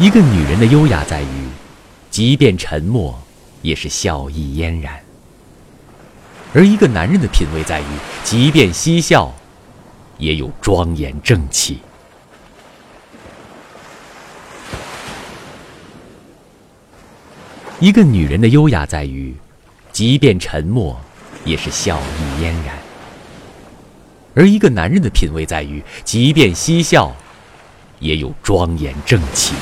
一个女人的优雅在于即便沉默也是笑意嫣然，而一个男人的品味在于即便嬉笑也有庄严正气。一个女人的优雅在于即便沉默也是笑意嫣然，而一个男人的品味在于即便嬉笑也有庄严正气。